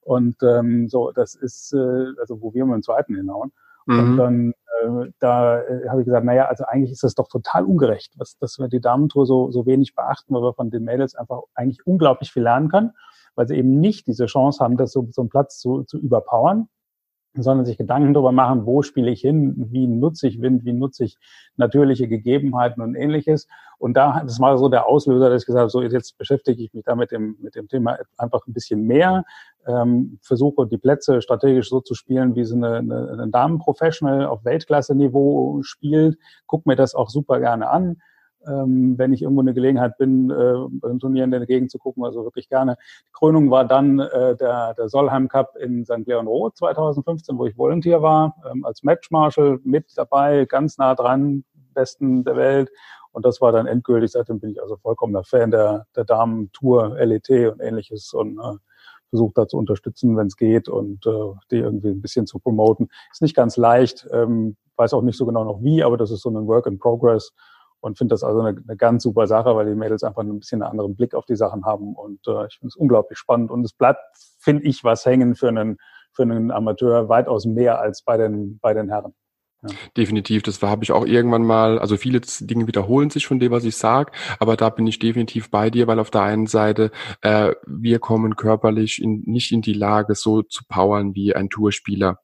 Und ähm, so, das ist, äh, also wo wir mit dem zweiten hinhauen. Mhm. Und dann äh, da äh, habe ich gesagt, naja, also eigentlich ist das doch total ungerecht, was, dass wir die Damentour so, so wenig beachten, weil wir von den Mädels einfach eigentlich unglaublich viel lernen können, weil sie eben nicht diese Chance haben, das so, so einen Platz zu, zu überpowern sondern sich Gedanken darüber machen, wo spiele ich hin, wie nutze ich Wind, wie nutze ich natürliche Gegebenheiten und ähnliches. Und da, das war so der Auslöser, dass ich gesagt habe, so jetzt beschäftige ich mich da mit dem, mit dem Thema einfach ein bisschen mehr, ähm, versuche die Plätze strategisch so zu spielen, wie sie eine, eine, eine Damen-Professional auf Weltklasse-Niveau spielt, guck mir das auch super gerne an ähm, wenn ich irgendwo eine Gelegenheit bin, äh, beim Turnier in der Gegend zu gucken, also wirklich gerne. Die Krönung war dann äh, der, der Solheim Cup in St. Leon Roth 2015, wo ich Volunteer war, ähm, als Match Marshal mit dabei, ganz nah dran, besten der Welt. Und das war dann endgültig, seitdem bin ich also vollkommener Fan der, der Damen-Tour, LET und ähnliches und äh, versucht da zu unterstützen, wenn es geht und äh, die irgendwie ein bisschen zu promoten. Ist nicht ganz leicht, ähm, weiß auch nicht so genau noch wie, aber das ist so ein Work in Progress und finde das also eine, eine, ganz super Sache, weil die Mädels einfach ein bisschen einen anderen Blick auf die Sachen haben und äh, ich finde es unglaublich spannend und es bleibt, finde ich, was hängen für einen für einen Amateur weitaus mehr als bei den bei den Herren. Ja. Definitiv, das habe ich auch irgendwann mal, also viele Dinge wiederholen sich von dem, was ich sage, aber da bin ich definitiv bei dir, weil auf der einen Seite äh, wir kommen körperlich in, nicht in die Lage, so zu powern wie ein Tourspieler.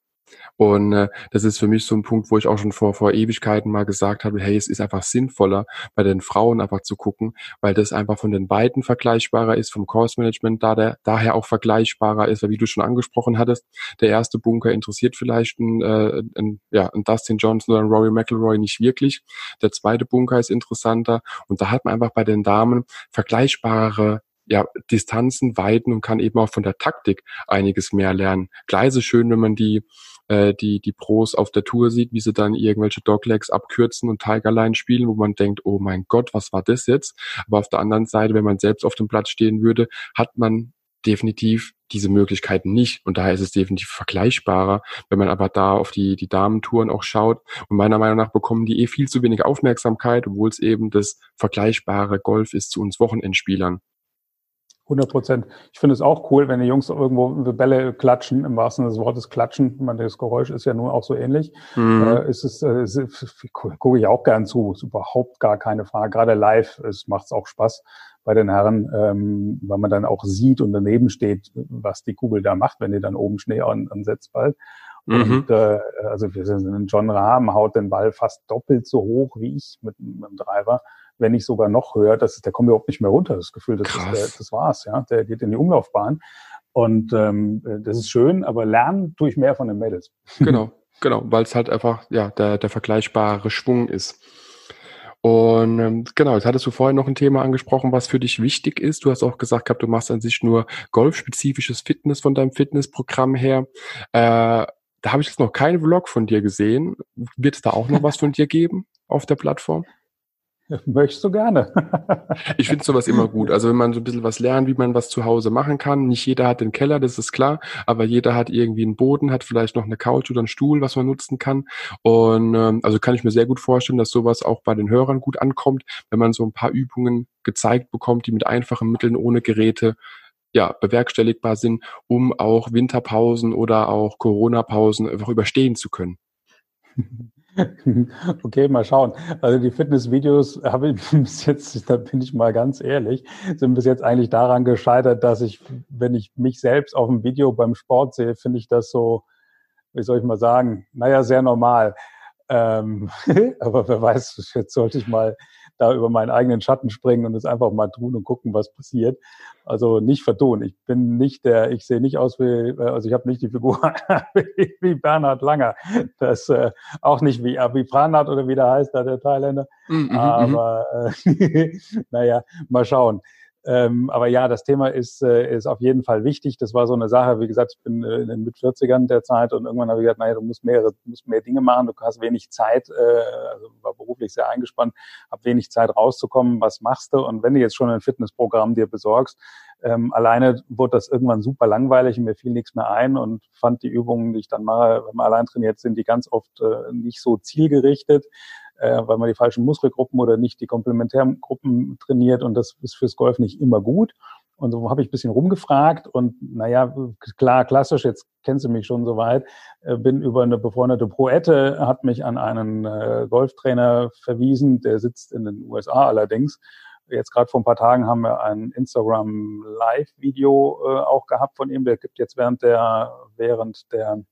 Und äh, das ist für mich so ein Punkt, wo ich auch schon vor, vor Ewigkeiten mal gesagt habe, hey, es ist einfach sinnvoller, bei den Frauen einfach zu gucken, weil das einfach von den beiden vergleichbarer ist, vom Course Management da der, daher auch vergleichbarer ist, weil wie du schon angesprochen hattest, der erste Bunker interessiert vielleicht ein, äh, ein, ja, ein Dustin Johnson oder ein Rory McIlroy nicht wirklich. Der zweite Bunker ist interessanter und da hat man einfach bei den Damen vergleichbare ja, Distanzen weiten und kann eben auch von der Taktik einiges mehr lernen. Gleise schön, wenn man die äh, die, die Pros auf der Tour sieht, wie sie dann irgendwelche Doglegs abkürzen und Tigerline spielen, wo man denkt, oh mein Gott, was war das jetzt? Aber auf der anderen Seite, wenn man selbst auf dem Platz stehen würde, hat man definitiv diese Möglichkeiten nicht. Und daher ist es definitiv vergleichbarer, wenn man aber da auf die, die Damentouren auch schaut. Und meiner Meinung nach bekommen die eh viel zu wenig Aufmerksamkeit, obwohl es eben das vergleichbare Golf ist zu uns Wochenendspielern. 100 Prozent. Ich finde es auch cool, wenn die Jungs irgendwo Bälle klatschen, im wahrsten Sinne des Wortes klatschen. Man, das Geräusch ist ja nun auch so ähnlich. Mhm. Äh, ist es, äh, gucke ich auch gern zu. Ist überhaupt gar keine Frage. Gerade live es macht es auch Spaß bei den Herren, ähm, weil man dann auch sieht und daneben steht, was die Kugel da macht, wenn die dann oben Schnee an, ansetzt bald. Mhm. Und äh, also wir sind John Rahm haut den Ball fast doppelt so hoch wie ich mit, mit dem Driver wenn nicht sogar noch höher. Das ist, der kommt überhaupt nicht mehr runter, das Gefühl, das, ist, der, das war's, ja. Der geht in die Umlaufbahn. Und ähm, das ist schön, aber lernen tue ich mehr von den Mädels. Genau, genau, weil es halt einfach ja der, der vergleichbare Schwung ist. Und ähm, genau, jetzt hattest du vorhin noch ein Thema angesprochen, was für dich wichtig ist. Du hast auch gesagt gehabt, du machst an sich nur golfspezifisches Fitness von deinem Fitnessprogramm her. Äh, da habe ich jetzt noch keinen Vlog von dir gesehen. Wird es da auch noch was von dir geben auf der Plattform? Möchtest du gerne. ich finde sowas immer gut. Also wenn man so ein bisschen was lernt, wie man was zu Hause machen kann. Nicht jeder hat den Keller, das ist klar, aber jeder hat irgendwie einen Boden, hat vielleicht noch eine Couch oder einen Stuhl, was man nutzen kann. Und ähm, also kann ich mir sehr gut vorstellen, dass sowas auch bei den Hörern gut ankommt, wenn man so ein paar Übungen gezeigt bekommt, die mit einfachen Mitteln ohne Geräte ja, bewerkstelligbar sind, um auch Winterpausen oder auch Corona-Pausen einfach überstehen zu können. Okay, mal schauen. Also die Fitnessvideos habe ich bis jetzt, da bin ich mal ganz ehrlich, sind bis jetzt eigentlich daran gescheitert, dass ich, wenn ich mich selbst auf dem Video beim Sport sehe, finde ich das so, wie soll ich mal sagen, naja, sehr normal. Ähm, aber wer weiß, jetzt sollte ich mal da über meinen eigenen Schatten springen und es einfach mal tun und gucken, was passiert. Also nicht vertun. Ich bin nicht der, ich sehe nicht aus wie, also ich habe nicht die Figur wie Bernhard Langer. Das äh, auch nicht wie, wie Pranat oder wie der heißt, da der Thailänder. Mm -hmm, Aber äh, naja, mal schauen. Ähm, aber ja, das Thema ist, äh, ist auf jeden Fall wichtig. Das war so eine Sache, wie gesagt, ich bin äh, in den Mit-40ern der Zeit und irgendwann habe ich gesagt, naja, du musst mehrere, musst mehr Dinge machen, du hast wenig Zeit, äh, also war beruflich sehr eingespannt, habe wenig Zeit rauszukommen, was machst du? Und wenn du jetzt schon ein Fitnessprogramm dir besorgst, ähm, alleine wurde das irgendwann super langweilig und mir fiel nichts mehr ein und fand die Übungen, die ich dann mache, wenn man allein trainiert, sind die ganz oft äh, nicht so zielgerichtet äh, weil man die falschen Muskelgruppen oder nicht die komplementären Gruppen trainiert und das ist fürs Golf nicht immer gut. Und so habe ich ein bisschen rumgefragt und naja, klar, klassisch, jetzt kennst du mich schon soweit, äh, bin über eine befreundete Proette, hat mich an einen äh, Golftrainer verwiesen, der sitzt in den USA allerdings. Jetzt gerade vor ein paar Tagen haben wir ein Instagram Live-Video äh, auch gehabt von ihm. Der gibt jetzt während der, während der,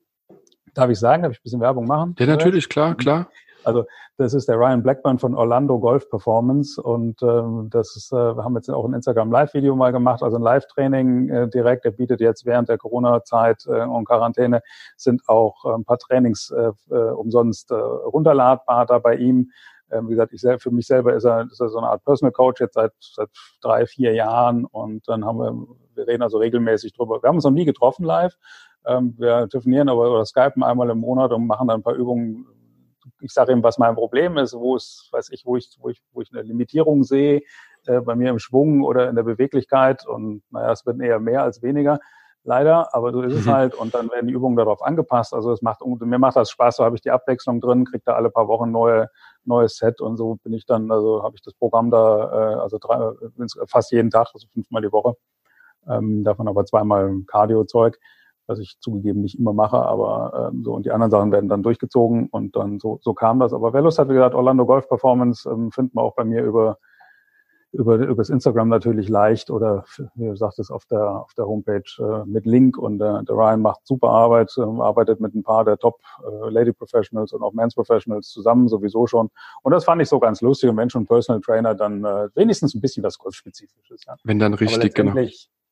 darf ich sagen, darf ich ein bisschen Werbung machen? Ja, natürlich, klar, klar. Also das ist der Ryan Blackburn von Orlando Golf Performance und ähm, das ist, äh, wir haben jetzt auch ein Instagram Live-Video mal gemacht, also ein Live-Training äh, direkt. Er bietet jetzt während der Corona-Zeit äh, und Quarantäne sind auch äh, ein paar Trainings äh, äh, umsonst äh, runterladbar da bei ihm. Ähm, wie gesagt, ich für mich selber ist er, ist er so eine Art Personal Coach jetzt seit, seit drei, vier Jahren und dann haben wir, wir reden also regelmäßig drüber. Wir haben uns noch nie getroffen live. Ähm, wir telefonieren aber oder skypen einmal im Monat und machen dann ein paar Übungen ich sage ihm, was mein Problem ist, wo es, weiß ich, wo ich, wo ich, wo ich eine Limitierung sehe, äh, bei mir im Schwung oder in der Beweglichkeit. Und naja, es wird eher mehr als weniger. Leider, aber so ist es mhm. halt. Und dann werden die Übungen darauf angepasst. Also es macht, mir macht das Spaß, so habe ich die Abwechslung drin, kriege da alle paar Wochen neue, neues Set und so bin ich dann, also habe ich das Programm da, äh, also drei, fast jeden Tag, also fünfmal die Woche. Ähm, davon aber zweimal Cardio-Zeug was ich zugegeben nicht immer mache, aber ähm, so und die anderen Sachen werden dann durchgezogen und dann so, so kam das. Aber wer Lust hat, wie gesagt, Orlando Golf Performance ähm, findet man auch bei mir über über übers Instagram natürlich leicht oder wie du sagtest auf der auf der Homepage äh, mit Link und äh, der Ryan macht super Arbeit, äh, arbeitet mit ein paar der Top äh, Lady Professionals und auch Men's Professionals zusammen sowieso schon und das fand ich so ganz lustig und wenn schon Personal Trainer dann äh, wenigstens ein bisschen was golfspezifisches ja. wenn dann richtig genau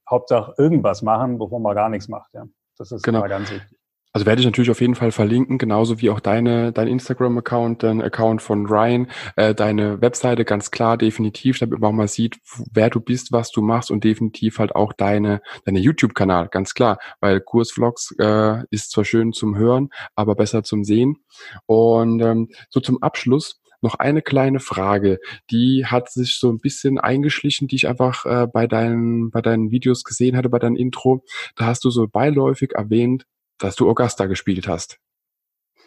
Hauptsache irgendwas machen, bevor man gar nichts macht ja das ist genau. ganz wichtig. Also werde ich natürlich auf jeden Fall verlinken, genauso wie auch deine, dein Instagram-Account, dein Account von Ryan, äh, deine Webseite ganz klar, definitiv, damit man auch mal sieht, wer du bist, was du machst und definitiv halt auch deine, deine YouTube-Kanal, ganz klar, weil Kursvlogs äh, ist zwar schön zum Hören, aber besser zum Sehen. Und ähm, so zum Abschluss noch eine kleine Frage, die hat sich so ein bisschen eingeschlichen, die ich einfach äh, bei deinen bei deinen Videos gesehen hatte, bei deinem Intro. Da hast du so beiläufig erwähnt, dass du Augusta gespielt hast.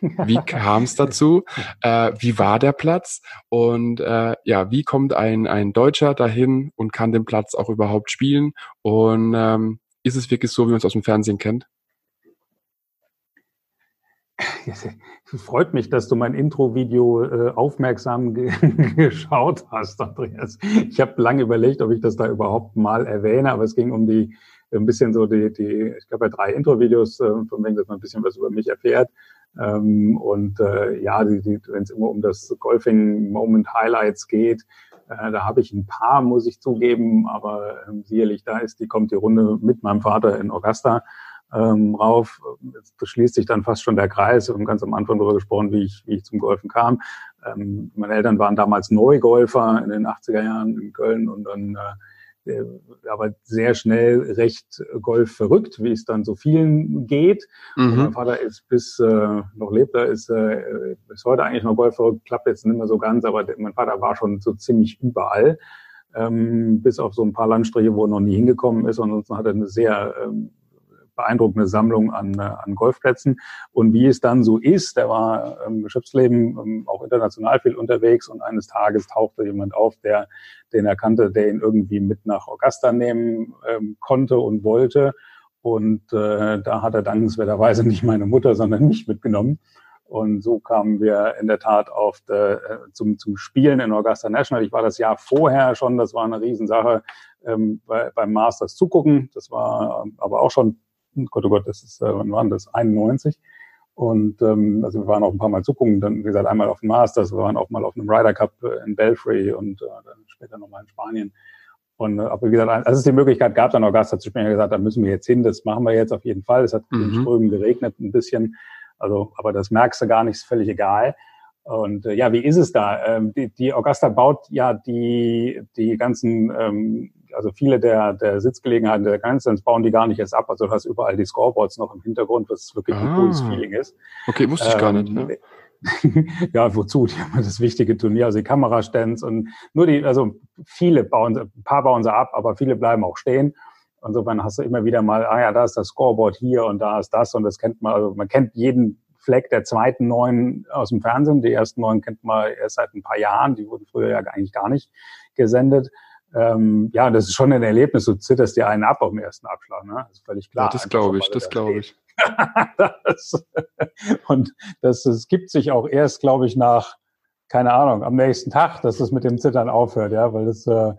Wie kam es dazu? Äh, wie war der Platz? Und äh, ja, wie kommt ein, ein Deutscher dahin und kann den Platz auch überhaupt spielen? Und ähm, ist es wirklich so, wie man es aus dem Fernsehen kennt? Freut mich, dass du mein Intro-Video äh, aufmerksam ge geschaut hast, Andreas. Ich habe lange überlegt, ob ich das da überhaupt mal erwähne, aber es ging um die ein bisschen so die, die ich glaube, ja drei Intro-Videos, äh, von denen dass man ein bisschen was über mich erfährt. Ähm, und äh, ja, wenn es immer um das Golfing-Moment-Highlights geht, äh, da habe ich ein paar, muss ich zugeben, aber ähm, sicherlich da ist, die kommt die Runde mit meinem Vater in Augusta ähm, rauf. Das schließt sich dann fast schon der Kreis. Wir haben ganz am Anfang darüber gesprochen, wie ich, wie ich zum Golfen kam. Ähm, meine Eltern waren damals Neugolfer in den 80er Jahren in Köln und dann äh, aber sehr schnell recht Golf verrückt, wie es dann so vielen geht. Mhm. Mein Vater ist bis äh, noch lebt, er ist äh, bis heute eigentlich noch Golf verrückt, klappt jetzt nicht mehr so ganz, aber mein Vater war schon so ziemlich überall. Ähm, bis auf so ein paar Landstriche, wo er noch nie hingekommen ist. Ansonsten hat er eine sehr ähm, beeindruckende Sammlung an, äh, an Golfplätzen. Und wie es dann so ist, der war im Geschäftsleben ähm, auch international viel unterwegs und eines Tages tauchte jemand auf, der den er kannte, der ihn irgendwie mit nach Augusta nehmen ähm, konnte und wollte. Und äh, da hat er dankenswerterweise nicht meine Mutter, sondern mich mitgenommen. Und so kamen wir in der Tat auf der, äh, zum, zum Spielen in Augusta National. Ich war das Jahr vorher schon, das war eine Riesensache, ähm, bei, beim Masters zugucken. Das war aber auch schon Gott, oh Gott, das ist, äh, wann war das? 91. Und ähm, also wir waren auch ein paar Mal zugucken, dann wie gesagt einmal auf dem Masters, wir waren auch mal auf einem Ryder Cup äh, in Belfry und äh, dann später nochmal in Spanien. Und äh, aber wie gesagt, als es die Möglichkeit gab, dann Augusta zu spielen, gesagt, da müssen wir jetzt hin, das machen wir jetzt auf jeden Fall. Es hat mhm. in Strömen geregnet ein bisschen, also aber das merkst du gar nicht, ist völlig egal. Und äh, ja, wie ist es da? Ähm, die, die Augusta baut ja die die ganzen ähm, also viele der, der Sitzgelegenheiten der Grandstands bauen die gar nicht erst ab. Also du hast überall die Scoreboards noch im Hintergrund, was wirklich ah. ein cooles Feeling ist. Okay, wusste ich ähm, gar nicht. Ja. ja, wozu? Die haben das wichtige Turnier, also die Kamerastands und nur die, also viele bauen, ein paar bauen sie ab, aber viele bleiben auch stehen. Insofern hast du immer wieder mal, ah ja, da ist das Scoreboard hier und da ist das und das kennt man, also man kennt jeden Fleck der zweiten neun aus dem Fernsehen. Die ersten neun kennt man erst seit ein paar Jahren, die wurden früher ja eigentlich gar nicht gesendet ähm, ja, das ist schon ein Erlebnis. Du zitterst dir einen ab auf dem ersten Abschlag, ne? Das ist völlig klar. Ja, das glaube ich, das glaube ich. das, und das, das gibt sich auch erst, glaube ich, nach, keine Ahnung, am nächsten Tag, dass das mit dem Zittern aufhört, ja, weil das, äh, äh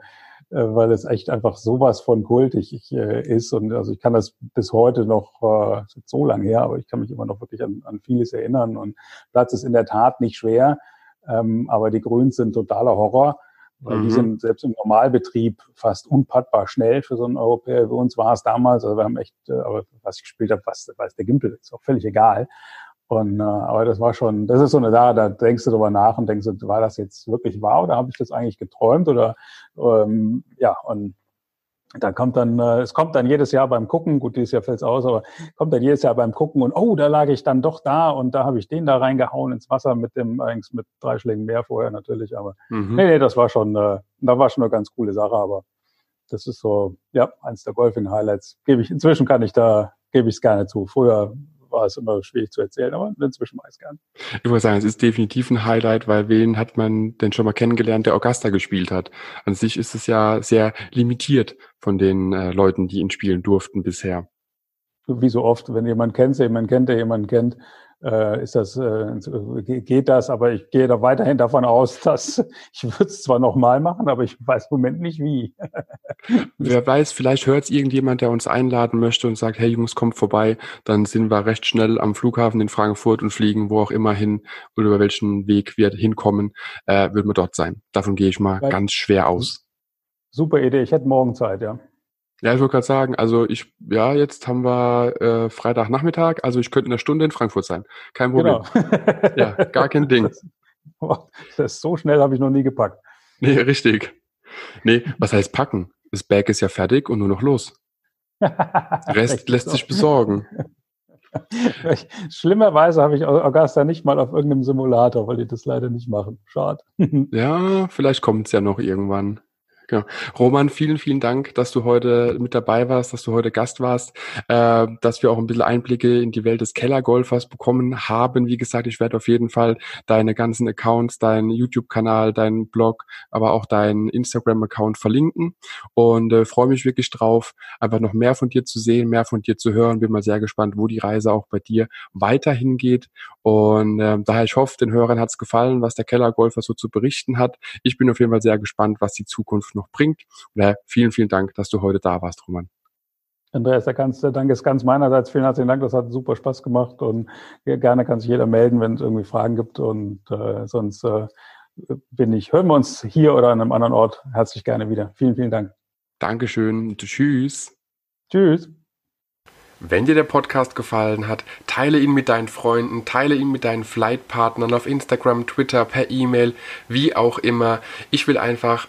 weil es echt einfach sowas von kultig äh, ist. Und also ich kann das bis heute noch, äh, so lange her, aber ich kann mich immer noch wirklich an, an vieles erinnern. Und Platz ist in der Tat nicht schwer, ähm, aber die Grüns sind totaler Horror weil mhm. die sind selbst im Normalbetrieb fast unpattbar schnell für so einen Europäer. Für uns war es damals, also wir haben echt, äh, aber was ich gespielt habe, was weiß der Gimpel, ist auch völlig egal. Und äh, aber das war schon, das ist so eine Sache, da denkst du drüber nach und denkst, war das jetzt wirklich wahr oder habe ich das eigentlich geträumt oder ähm, ja und da kommt dann, äh, es kommt dann jedes Jahr beim Gucken, gut, dieses Jahr fällt's aus, aber kommt dann jedes Jahr beim Gucken und oh, da lag ich dann doch da und da habe ich den da reingehauen ins Wasser mit dem, eigentlich mit drei Schlägen mehr vorher natürlich, aber mhm. nee, nee, das war schon, äh, da war schon eine ganz coole Sache, aber das ist so, ja, eins der Golfing-Highlights. Gebe ich, inzwischen kann ich da, gebe ich es gerne zu. Früher war es immer schwierig zu erzählen, aber inzwischen weiß ich gern. Ich würde sagen, es ist definitiv ein Highlight, weil wen hat man denn schon mal kennengelernt, der Augusta gespielt hat? An sich ist es ja sehr limitiert von den äh, Leuten, die ihn spielen durften bisher. Wie so oft, wenn jemand kennt, jemand kennt, der jemanden kennt, äh, ist das, äh, geht das, aber ich gehe da weiterhin davon aus, dass ich würde es zwar nochmal machen, aber ich weiß im Moment nicht wie. Wer weiß, vielleicht hört es irgendjemand, der uns einladen möchte und sagt, hey Jungs, kommt vorbei, dann sind wir recht schnell am Flughafen in Frankfurt und fliegen wo auch immer hin oder über welchen Weg wir hinkommen, äh, würden wir dort sein. Davon gehe ich mal Weil, ganz schwer aus. Super Idee, ich hätte morgen Zeit, ja. Ja, ich wollte gerade sagen, also ich, ja, jetzt haben wir äh, Freitagnachmittag, also ich könnte in einer Stunde in Frankfurt sein. Kein Problem. Genau. ja, gar kein Ding. Das, das so schnell habe ich noch nie gepackt. Nee, richtig. Nee, was heißt packen? Das Bag ist ja fertig und nur noch los. Rest lässt sich besorgen. Schlimmerweise habe ich Augusta nicht mal auf irgendeinem Simulator, weil die das leider nicht machen. Schade. ja, vielleicht kommt es ja noch irgendwann. Genau. Roman, vielen, vielen Dank, dass du heute mit dabei warst, dass du heute Gast warst, äh, dass wir auch ein bisschen Einblicke in die Welt des Kellergolfers bekommen haben. Wie gesagt, ich werde auf jeden Fall deine ganzen Accounts, deinen YouTube-Kanal, deinen Blog, aber auch deinen Instagram-Account verlinken und äh, freue mich wirklich drauf, einfach noch mehr von dir zu sehen, mehr von dir zu hören. Bin mal sehr gespannt, wo die Reise auch bei dir weiterhin geht. Und äh, daher, ich hoffe, den Hörern hat es gefallen, was der Kellergolfer so zu berichten hat. Ich bin auf jeden Fall sehr gespannt, was die Zukunft noch bringt. Und daher vielen, vielen Dank, dass du heute da warst, Roman. Andreas, der, ganz, der Dank ist ganz meinerseits. Vielen herzlichen Dank, das hat super Spaß gemacht und gerne kann sich jeder melden, wenn es irgendwie Fragen gibt und äh, sonst äh, bin ich, hören wir uns hier oder an einem anderen Ort herzlich gerne wieder. Vielen, vielen Dank. Dankeschön. Tschüss. Tschüss. Wenn dir der Podcast gefallen hat, teile ihn mit deinen Freunden, teile ihn mit deinen Flightpartnern auf Instagram, Twitter, per E-Mail, wie auch immer. Ich will einfach